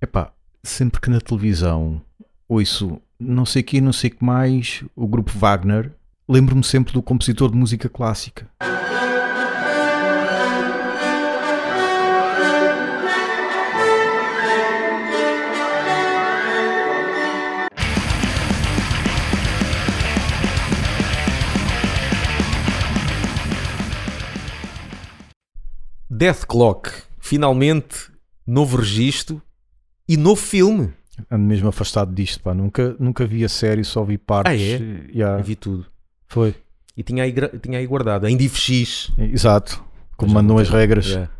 Epá, sempre que na televisão ouço não sei que, não sei que mais, o grupo Wagner, lembro-me sempre do compositor de música clássica. Death Clock, finalmente, novo registro e novo filme. Ando mesmo afastado disto, pá. Nunca, nunca vi a série, só vi partes. Ah, é? yeah, vi tudo. Foi. E tinha aí, tinha aí guardado, em DivX. Exato. Como mandam as regras. Yeah.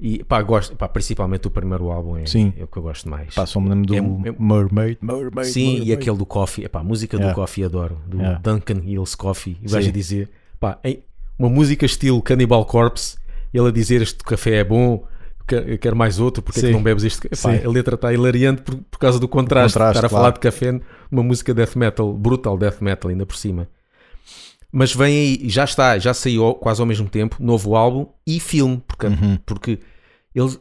E pá, gosto, pá, principalmente o primeiro álbum é, Sim. é o que eu gosto mais. Pá, só me lembro do É- é- Mermaid. Mermaid. Sim, Mermaid. e aquele do Coffee, epá, a música do Yeah. Coffee adoro, do Yeah. Duncan Hills Coffee. E vais a dizer, pá, uma música estilo Cannibal Corpse, ele a dizer este café é bom, que- eu quero mais outro, porque é que não bebes este? Epá, a letra está hilariante por, por causa do contraste, contraste, estar a claro. falar de café, uma música death metal, brutal death metal ainda por cima. Mas vem aí, já está, já saiu quase ao mesmo tempo, novo álbum e filme, porque, Uhum. porque ele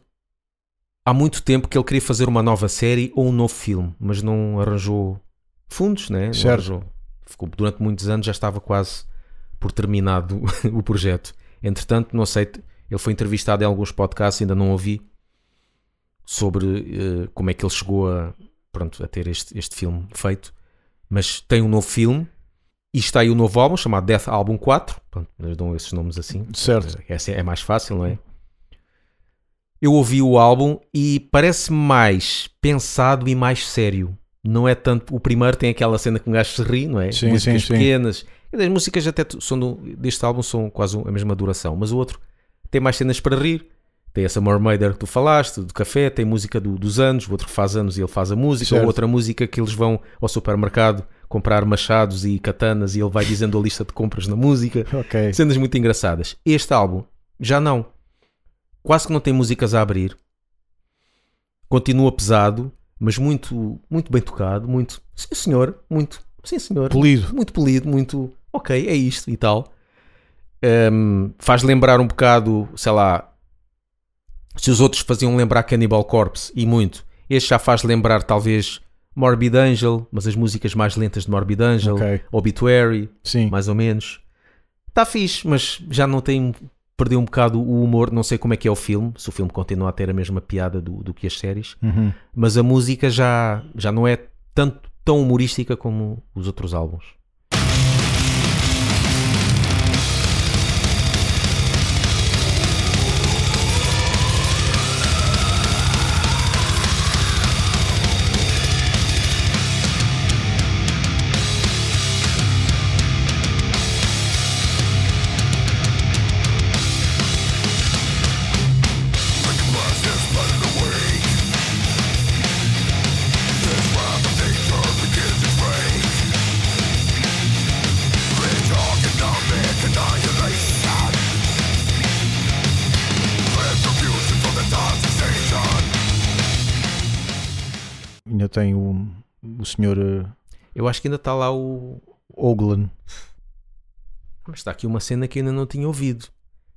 há muito tempo que ele queria fazer uma nova série ou um novo filme, mas não arranjou fundos, né? Não arranjou. Ficou durante muitos anos, já estava quase por terminado o projeto. Entretanto, não sei, ele foi entrevistado em alguns podcasts, ainda não ouvi sobre eh, como é que ele chegou a, pronto, a ter este, este filme feito, mas tem um novo filme e está aí o novo álbum chamado Death Album 4. Pronto, eles dão esses nomes assim. Certo. Essa é mais fácil, não é? Eu ouvi o álbum e parece mais pensado e mais sério. Não é tanto. O primeiro tem aquela cena que um gajo se ri, não é? Sim, músicas sim, sim. pequenas. As músicas até são do- deste álbum são quase a mesma duração, mas o outro tem mais cenas para rir. Tem essa Mermaider que tu falaste, do café, tem música do- dos anos, o outro que faz anos e ele faz a música, Certo. ou outra música que eles vão ao supermercado comprar machados e katanas e ele vai dizendo a lista de compras na música. Ok. Cenas muito engraçadas. Este álbum já não. Quase que não tem músicas a abrir. Continua pesado, mas muito, muito bem tocado. Muito, sim senhor, muito, sim senhor. Polido. Muito polido, muito, ok, é isto e tal. Ahm, faz lembrar um bocado, sei lá, se os outros faziam lembrar Cannibal Corpse e muito. Este já faz lembrar talvez Morbid Angel, mas as músicas mais lentas de Morbid Angel, Ok. Obituary, Sim. mais ou menos. Está fixe, mas já não tem. Perdeu um bocado o humor. Não sei como é que é o filme, se o filme continua a ter a mesma piada do, do que as séries, Uhum. mas a música já, já não é tanto, tão humorística como os outros álbuns. Tem o, o senhor eh, Eu acho que ainda está lá o. Oglan. Mas está aqui uma cena que eu ainda não tinha ouvido.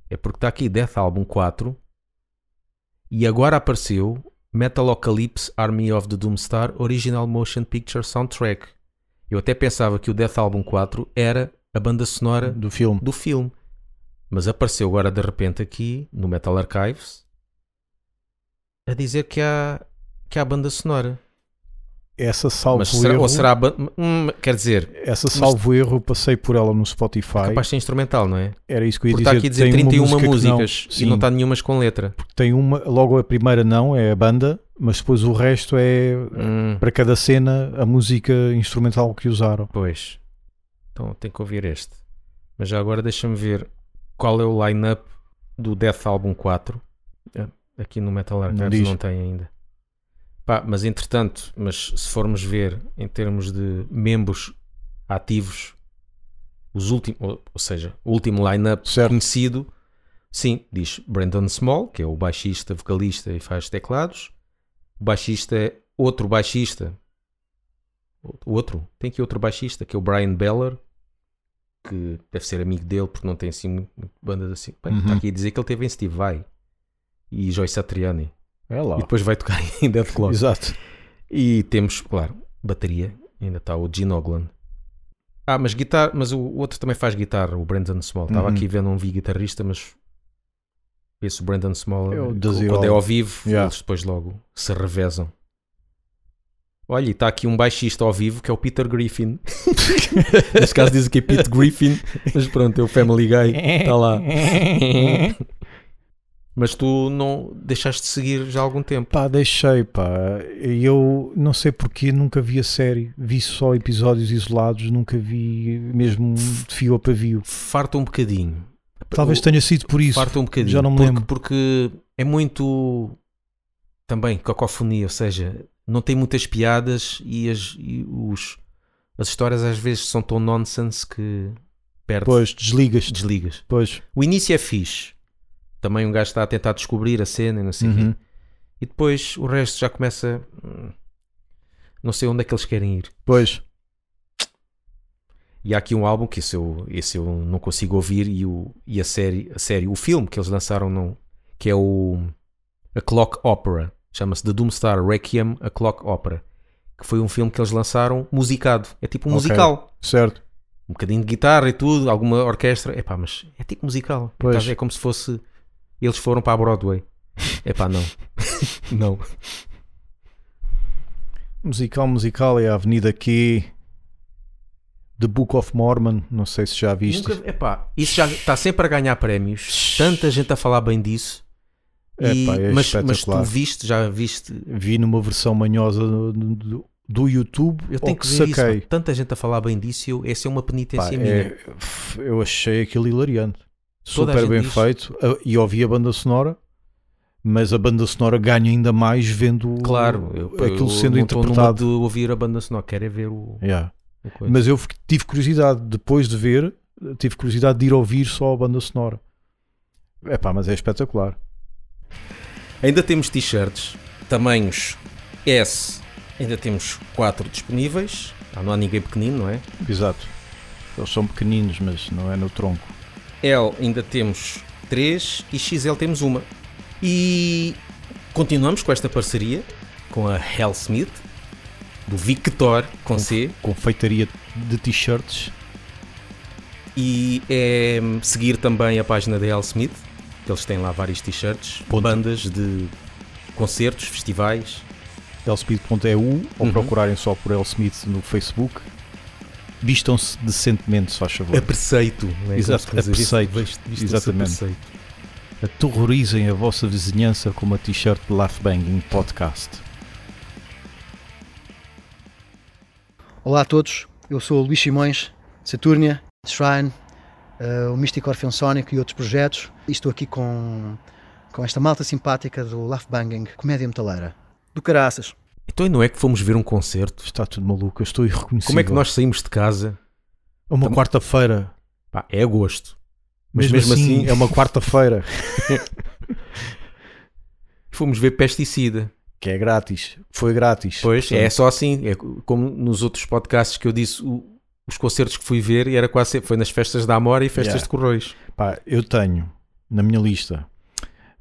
É porque está aqui Death Album 4 e agora apareceu Metalocalypse Army of the Doomstar Original Motion Picture Soundtrack. Eu até pensava que o Death Album 4 era a banda sonora do filme. do filme. Mas apareceu agora de repente aqui no Metal Archives a dizer que há, que há banda sonora. Essa salvo Mas será, erro, ou será hum, quer dizer, essa salvo erro, eu passei por ela no Spotify. é capaz de ser instrumental, não é? Era isso que eu ia Porque dizer. está aqui a dizer tem 31 uma música que não- músicas e Sim, não está nenhumas com letra. tem uma, logo a primeira não, é a banda, mas depois o resto é Hum, para cada cena a música instrumental que usaram. pois. Então tem que ouvir este. Mas já agora deixa-me ver qual é o line-up do Death Album 4. Ah, Aqui no Metal Não Archives diz. não, tem ainda. Pá, mas entretanto, mas se formos ver em termos de membros ativos, os últimos, ou, ou seja, o último line-up conhecido, sim, diz Brandon Small, que é o baixista, vocalista e faz teclados. O baixista é outro baixista. Outro, tem aqui outro baixista, que é o Brian Beller, que deve ser amigo dele, porque não tem assim bandas assim. Bem, Uhum. Está aqui a dizer que ele teve em Steve Vai e Joyce Satriani. É lá. E depois vai tocar em Dead Clock. Exato. E temos, claro, bateria. Ainda está o Gene Ogland. Ah, mas guitarra, mas o outro também faz guitarra, o Brandon Small. Estava Uhum. aqui vendo, não vi guitarrista, mas esse Brandon Small, É It quando é ao vivo, Yeah. eles depois logo se revezam. Olha, e está aqui um baixista ao vivo que é o Peter Griffin. Neste caso dizem que é Pete Griffin, mas pronto, é o Family Guy, está lá. Mas tu não deixaste de seguir já há algum tempo. Pá, deixei, pá. Eu não sei porque nunca vi a série. Vi só episódios isolados, nunca vi mesmo de fio a pavio. Farta um bocadinho. Talvez O- tenha sido por isso. Farta um bocadinho. Já não me porque, lembro. porque é muito também cacofonia, ou seja, não tem muitas piadas e as, e os, as histórias às vezes são tão nonsense que perde, Pois, desligas. desligas. Pois. O início é fixe. Também um gajo está a tentar descobrir a cena e não sei o quê. Uhum. E depois o resto já começa. hum, Não sei onde é que eles querem ir. Pois. E há aqui um álbum que esse eu, esse eu não consigo ouvir e, o, e a, série, a série, o filme que eles lançaram, não, que é o A Clock Opera, chama-se The Doomstar Requiem, A Clock Opera, que foi um filme que eles lançaram musicado. É tipo um Ok. musical. Certo. Um bocadinho de guitarra e tudo, alguma orquestra. Epá, mas é tipo musical. Pois. É como se fosse. Eles foram para a Broadway. Epá, não. não. Musical, musical é a Avenida Q. The Book of Mormon. Não sei se já viste. Nunca, epá, isso já está sempre a ganhar prémios. Tanta gente a falar bem disso. E- Epá, é mas, mas tu viste, já viste. Vi numa versão manhosa do, do, YouTube. Eu tenho ao que ver isso. saquei. pá. Tanta gente a falar bem disso. Eu, essa é uma Pá, penitência minha. é- eu achei aquilo hilariante. Super bem diz. feito. E ouvi a banda sonora, mas a banda sonora ganha ainda mais vendo Claro, eu, aquilo eu sendo numa interpretado. de ouvir a banda sonora, quero é ver o, Yeah. o. Mas eu tive curiosidade, depois de ver, tive curiosidade de ir ouvir só a banda sonora. É pá, mas é espetacular. Ainda temos t-shirts, tamanhos S, ainda temos 4 disponíveis. Ah, não há ninguém pequenino, não é? Exato. Eles são pequeninos, mas não é no tronco. L ainda temos 3 e XL temos uma. E continuamos com esta parceria com a Hellsmith, do Victor com C, Confeitaria de t-shirts. e é seguir também a página da Hellsmith, que eles têm lá vários t-shirts, bandas de concertos, festivais. Elsmith.eu ou Uhum. procurarem só por Elsmith no Facebook. Vistam-se decentemente, se faz favor. A preceito, não é? Exato, a preceito. Vistam-se a Exatamente. preceito. Aterrorizem a vossa vizinhança com uma t-shirt de Laugh Banging Podcast. Olá a todos, eu sou o Luís Simões, de Saturnia, Shrine, eh, o Místico Orfeão Sónico e outros projetos. E estou aqui com, com esta malta simpática do Laugh Banging, comédia metaleira. Do caraças. Então e não é que fomos ver um concerto? Está tudo maluco, eu estou irreconhecível. Como é que nós saímos de casa? Uma Tam- quarta-feira. Pá, é agosto. Mas Mesmo, assim, assim- é uma quarta-feira. Fomos ver pesticida. que é grátis. Foi grátis. Pois, é só assim. É como nos outros podcasts que eu disse, o- os concertos que fui ver e era quase sempre, foi nas festas da Amora e festas Yeah. de Correios. Pá, eu tenho na minha lista,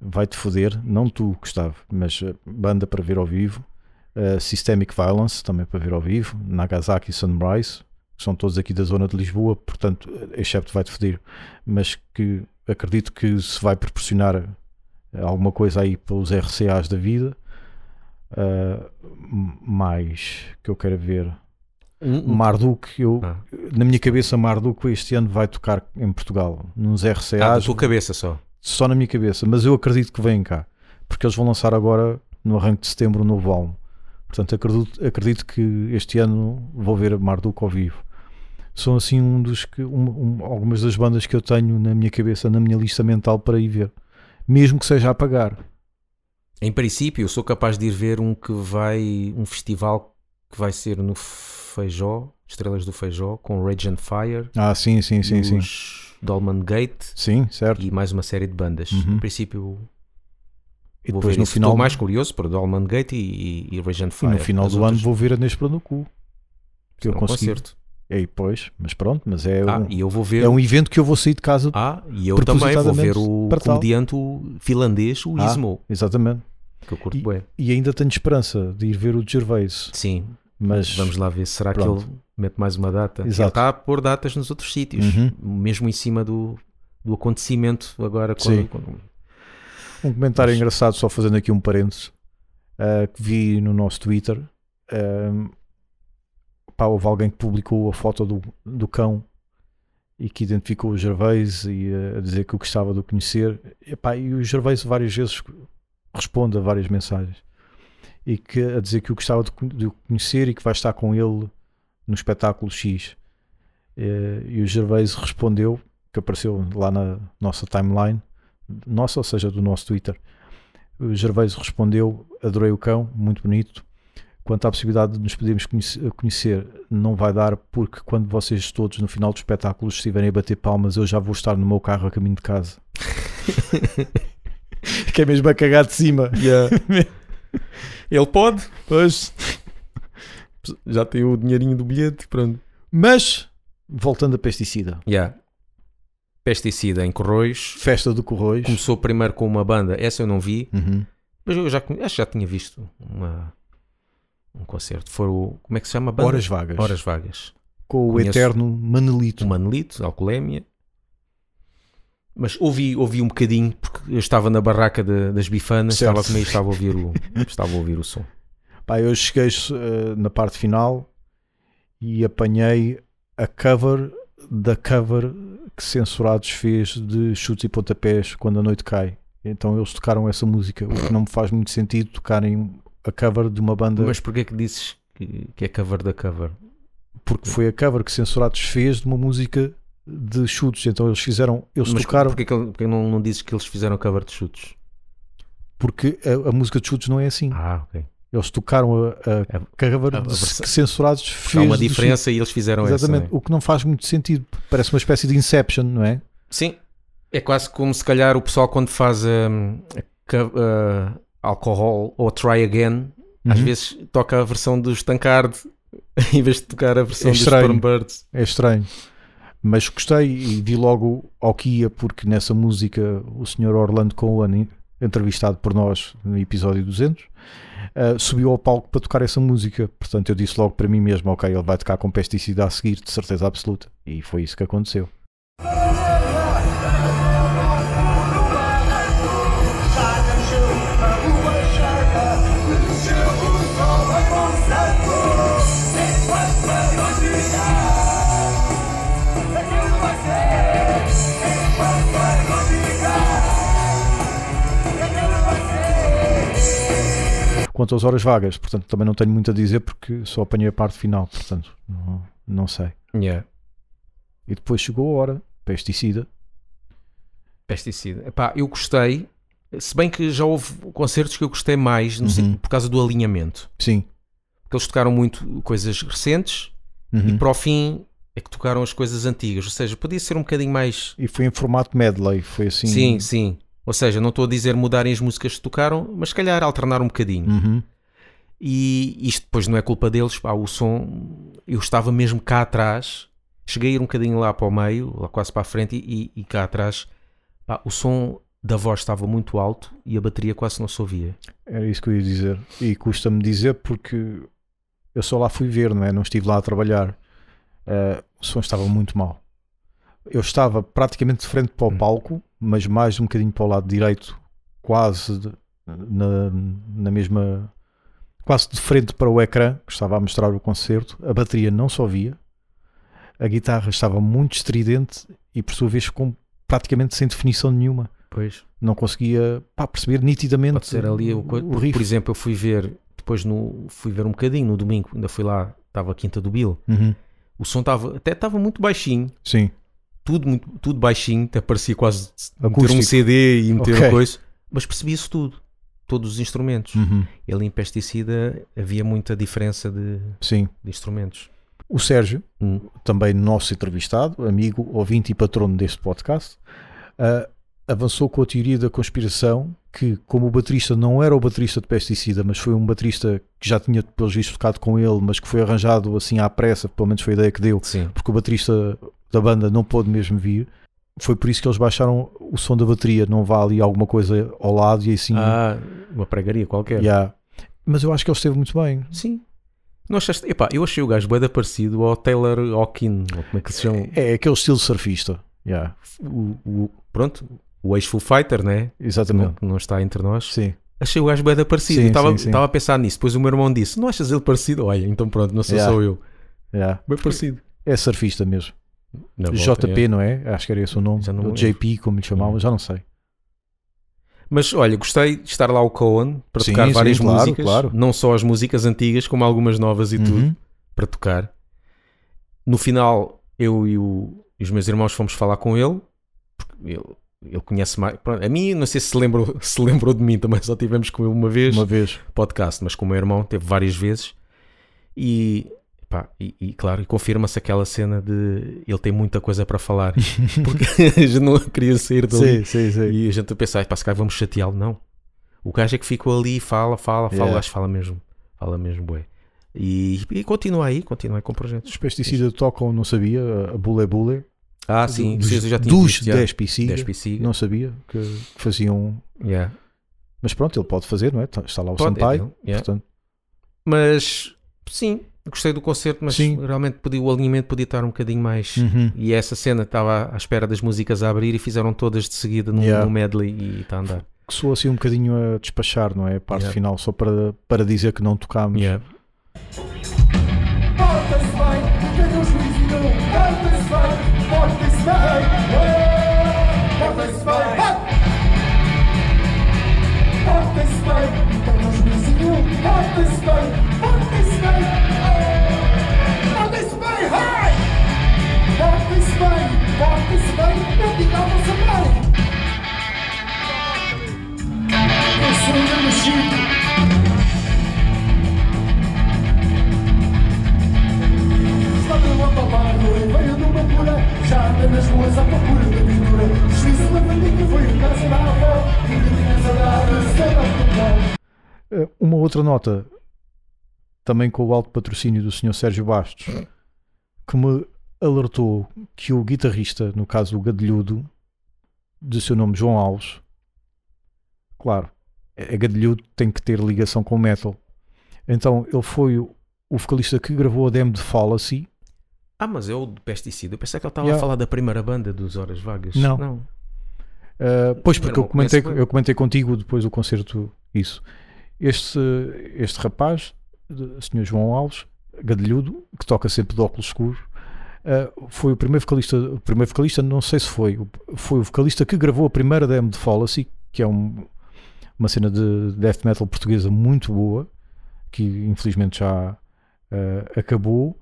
vai-te foder, não tu, Gustavo, mas uh, banda para ver ao vivo, uh, Systemic Violence, também para ver ao vivo, Nagasaki e Sunrise, que são todos aqui da zona de Lisboa, portanto, excepto vai-te foder, mas que acredito que se vai proporcionar uh, alguma coisa aí para os RCAs da vida. Uh, mais que eu quero ver Marduk, eu, Ah. na minha cabeça, Marduk este ano vai tocar em Portugal, nos Ah, da RCAs, tua cabeça só. só na minha cabeça, mas eu acredito que vêm cá, porque eles vão lançar agora, no arranque de setembro, um novo álbum. Portanto, acredito, acredito que este ano vou ver Marduk ao vivo. São assim um dos que, um- um- algumas das bandas que eu tenho na minha cabeça, na minha lista mental para ir ver, mesmo que seja a pagar. Em princípio, eu sou capaz de ir ver um que vai. um festival que vai ser no Feijó, Estrelas do Feijó, com Rage and Fire, Ah, sim, sim, sim, sim. Dolman Gate Sim, certo. e mais uma série de bandas. Uhum. Em princípio, E vou depois ver no isso. final, Estou mais curioso para Dolman Gate e, e, e Rage and e Fire. no final do ano outras vou ver a Nespra no cu. Que eu serão um consegui. concerto. E pois, mas pronto, mas é, Ah, um, e eu vou ver. é um evento que eu vou sair de casa. Ah, e eu também vou ver o comediante o finlandês, o Ah. Ismo. Exatamente. que eu curto bem. E ainda tenho esperança de ir ver o Gervais. Sim, Mas vamos lá ver. Será Pronto. que ele mete mais uma data? Exato. Ele está a pôr datas nos outros sítios, Uhum. mesmo em cima do, do acontecimento agora. Sim. Quando, quando- um comentário Mas- engraçado, só fazendo aqui um parênteses, ah, que vi no nosso Twitter. ah, pá, houve alguém que publicou a foto do, do cão e que identificou o Gervais e ah, a dizer que o gostava de o conhecer. E, pá, e o Gervais várias vezes responde a várias mensagens e que a dizer que o gostava de, de o conhecer e que vai estar com ele no espetáculo X. Eh, E o Gervais respondeu, que apareceu lá na nossa timeline, nossa, ou seja, do nosso Twitter. O Gervais respondeu: Adorei o cão, muito bonito. Quanto à possibilidade de nos podermos conhece- conhecer, não vai dar, porque quando vocês todos no final do espetáculo estiverem a bater palmas, eu já vou estar no meu carro a caminho de casa. que é mesmo a cagar de cima. Ele pode, Pois. já tem o dinheirinho do bilhete. Pronto. Mas, voltando a pesticida, Yeah. Pesticida em Corroios. festa do Corroios. Começou primeiro com uma banda, essa eu não vi, Uhum. mas eu já, acho que já tinha visto uma, um concerto. Foi o. Como é que se chama a banda? Horas vagas. Horas Vagas. com o Conheço. eterno Manelito. O Manelito, Alcoolémia. Mas ouvi, ouvi um bocadinho, porque eu estava na barraca de- das bifanas, Certo. estava a comer e estava a ouvir o, estava a ouvir o som. Pá, eu cheguei eh, na parte final e apanhei a cover da cover que Censurados fez de chutes e pontapés quando a noite cai. Então eles tocaram essa música, o que não me faz muito sentido tocarem a cover de uma banda, Mas porquê que dizes que, que é cover da cover? porque foi a cover que Censurados fez de uma música de chutes. Então eles fizeram, eles Mas tocaram porquê que, porquê não, não dizes que eles fizeram cover de chutes? porque a, a música de chutes não é assim. Ah, ok. Eles tocaram a, a A- Censurados fez. Há uma diferença e eles fizeram Exatamente, essa. né? o que não faz muito sentido. Parece uma espécie de Inception, não é? Sim, é quase como se calhar o pessoal quando faz a alcohol ou try again, às Uhum. vezes toca a versão dos Tankard em vez de tocar a versão É dos estranho. Stormbirds. É estranho. Mas gostei e vi logo ao que ia, porque nessa música o Sr. Orlando Cohen, entrevistado por nós no episódio 200, eh, subiu ao palco para tocar essa música. Portanto, eu disse logo para mim mesmo: ok, ele vai tocar com pesticida a seguir, de certeza absoluta. E foi isso que aconteceu. Quanto às horas vagas, portanto, também não tenho muito a dizer porque só apanhei a parte final, portanto, não, não sei. Yeah. E depois chegou a hora, pesticida. Pesticida. Epá, eu gostei, se bem que já houve concertos que eu gostei mais Uhum. por causa do alinhamento. Sim. Porque eles tocaram muito coisas recentes Uhum. e para o fim é que tocaram as coisas antigas. Ou seja, podia ser um bocadinho mais. E foi em formato medley, foi assim. Sim, sim. Ou seja, não estou a dizer mudarem as músicas que tocaram, mas se calhar alternar um bocadinho. Uhum. E isto depois não é culpa deles, pá, o som, eu estava mesmo cá atrás, cheguei a ir um bocadinho lá para o meio, lá quase para a frente, e, e cá atrás, pá, o som da voz estava muito alto e a bateria quase não se ouvia. Era isso que eu ia dizer. E custa-me dizer porque eu só lá fui ver, não é? Não estive lá a trabalhar. Eh, o som estava muito mal. Eu estava praticamente de frente para o Hum. palco, mas mais um bocadinho para o lado direito, quase de- na, na mesma. quase de frente para o ecrã, que estava a mostrar o concerto. A bateria não se ouvia. A guitarra estava muito estridente e, por sua vez, com, praticamente sem definição nenhuma. Pois. Não conseguia pá, perceber nitidamente Pode ser ali o, o por, riff. por exemplo, eu fui ver depois no fui ver um bocadinho no domingo, ainda fui lá, estava a Quinta do Bill. Uhum. O som estava até estava muito baixinho, Sim. Tudo muito, tudo baixinho, até parecia quase meter um Acústico. CD e meter Ok. uma coisa, mas percebia-se tudo, todos os instrumentos. Uhum. Ele em pesticida havia muita diferença de, Sim. de instrumentos. O Sérgio, Hum. também nosso entrevistado, amigo, ouvinte e patrono deste podcast, ah, avançou com a teoria da conspiração que, como o baterista não era o baterista de pesticida, mas foi um baterista que já tinha, pelos vistos, tocado com ele, mas que foi arranjado assim à pressa, pelo menos foi a ideia que deu, Sim. porque o baterista da banda não pôde mesmo vir, foi por isso que eles baixaram o som da bateria. Não vá ali alguma coisa ao lado e assim. Ah, uma pregaria qualquer. yeah. Mas eu acho que ele esteve muito bem. Sim. Não achaste? Epá, eu achei o gajo bem parecido ao Taylor Hawkin, ou como é que se chama? É aquele estilo surfista. Yeah. O, o- pronto, o ex-Full Fighter, né? Exatamente. Não, não está entre nós. Sim. Achei o gajo bem parecido. Estava a pensar nisso. Depois o meu irmão disse: Não achas ele parecido? Olha, então pronto, não sou Yeah. só eu. Yeah. Bem parecido. É surfista mesmo. Na volta, JP, é. não é? Acho que era esse o nome. Ou JP, como lhe chamavam, já não sei. Mas olha, gostei de estar lá o Cohen para Sim, tocar sim, várias claro, músicas. claro. Não só as músicas antigas, como algumas novas e tudo. Uhum. para tocar. No final, eu e, o- e os meus irmãos fomos falar com ele. Porque ele, ele conhece mais. pronto, a mim, não sei se se lembrou, se lembrou de mim também, só tivemos com ele uma vez Uma vez. podcast, mas com o meu irmão teve várias vezes. E, pá, e, e, claro, e confirma-se aquela cena de ele tem muita coisa para falar. Porque a gente não queria sair dali. Sim, sim, sim. E a gente a pensar, pá, se calhar vamos chateá-lo. Não. O gajo é que ficou ali e fala, fala, fala. Yeah. O gajo fala mesmo. Fala mesmo, bué. E, e continua aí, continua aí com projetos. Os pesticida tocam, não sabia, a Bule Bule. Ah, sim, dos, eu já tinha dos visto, já. 10 PC. 10 PC. Não sabia que faziam. Yeah. Mas pronto, ele pode fazer, não é? Está lá o Pode, é Sampaio. yeah. Portanto, Mas, sim, gostei do concerto, mas Sim. realmente podia, o alinhamento podia estar um bocadinho mais... uhum. E essa cena estava à espera das músicas a abrir e fizeram todas de seguida num, Yeah. num medley e está a andar. que soou assim um bocadinho a despachar, não é? A parte Yeah. final, só para, para dizer que não tocámos. Porta-se bem, tem um juízo não. Porta-se bem, porta-se bem. Porta-se bem, hey! Porta-se bem, porta-se bem. Eu digo à vossa mãe. Eu sou o. outra nota, também com o alto patrocínio do Sr. Sérgio Bastos, que me alertou que o guitarrista, no caso o Gadelhudo, de seu nome João Alves, claro, é Gadelhudo, tem que ter ligação com o metal. Então ele foi o, vocalista que gravou a demo de Fallacy. Ah, mas é o de pesticida. Eu pensei que ele estava Yeah. a falar da primeira banda dos Horas Vagas. Não. não. Uh, pois, porque eu comentei, eu comentei contigo depois do concerto isso. Este, este rapaz, o Sr. João Alves, gadelhudo, que toca sempre de óculos escuros, uh, foi o primeiro vocalista, o primeiro vocalista, não sei se foi, foi o vocalista que gravou a primeira demo de Fallacy, que é um- uma cena de death metal portuguesa muito boa, que infelizmente já uh, acabou.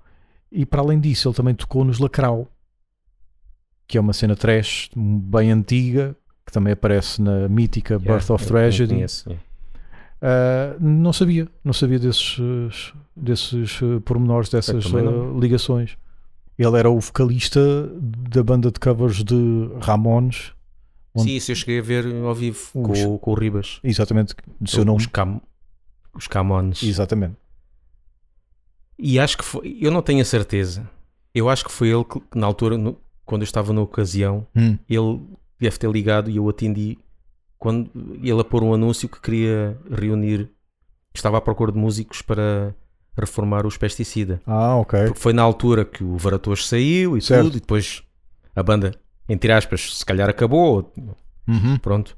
E para além disso, ele também tocou nos Lacrau, que é uma cena trash bem antiga, que também aparece na mítica Yeah, Birth of Tragedy. conheço, yeah. Uh, não sabia, não sabia desses, desses uh, pormenores, dessas uh, ligações. Ele era o vocalista da banda de covers de Ramones, Onde- Sim, isso eu cheguei a ver ao vivo Os- com, o- com o Ribas. exatamente, do seu nome. Os, cam, os Camones. Exatamente. E acho que foi, eu não tenho a certeza. Eu acho que foi ele que, que na altura, no- quando eu estava na ocasião, Hum, ele deve ter ligado e eu atendi quando ele a pôr um anúncio que queria reunir, estava à procura de músicos para reformar os pesticida. Ah, ok. Porque foi na altura que o Varatoso saiu e Certo. tudo, e depois a banda, entre aspas, se calhar acabou, Uhum. pronto.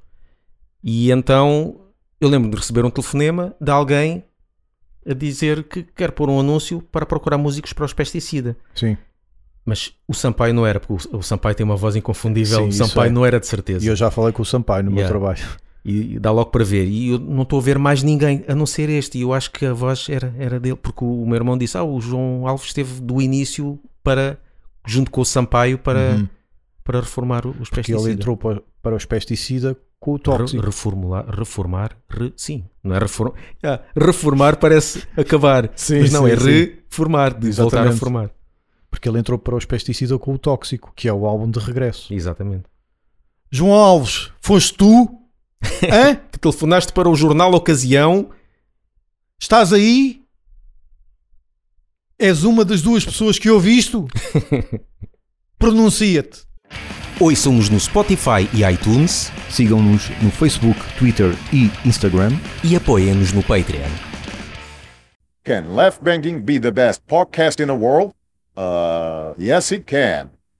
E então eu lembro de receber um telefonema de alguém a dizer que quer pôr um anúncio para procurar músicos para os pesticida. Sim. Mas o Sampaio não era, porque o, Sampaio tem uma voz inconfundível. Sim, o Sampaio é. não era de certeza. E eu já falei com o Sampaio no meu Yeah. trabalho. E dá logo para ver. E eu não estou a ver mais ninguém a não ser este. E eu acho que a voz era, era dele, porque o meu irmão disse: Ah, o João Alves esteve do início para, junto com o Sampaio, para, Uhum. para reformar os Porque pesticidas. ele entrou para, para os pesticida com o Re- tóxico. reformular, reformar, re- sim, não é reformar. Ah, reformar parece acabar, Sim, mas não sim, é reformar, de voltar a. Porque ele entrou para os pesticida com o tóxico, que é o álbum de regresso. Exatamente. João Alves, foste tu? Hã? Que telefonaste para o jornal Ocasião Estás aí? És uma das duas pessoas que eu visto? Pronuncia-te. Ouçam-nos no Spotify e iTunes Sigam-nos no Facebook, Twitter e Instagram. e apoiem-nos no Patreon. Can Left Banking be the best podcast in the world? Uh, yes, it can.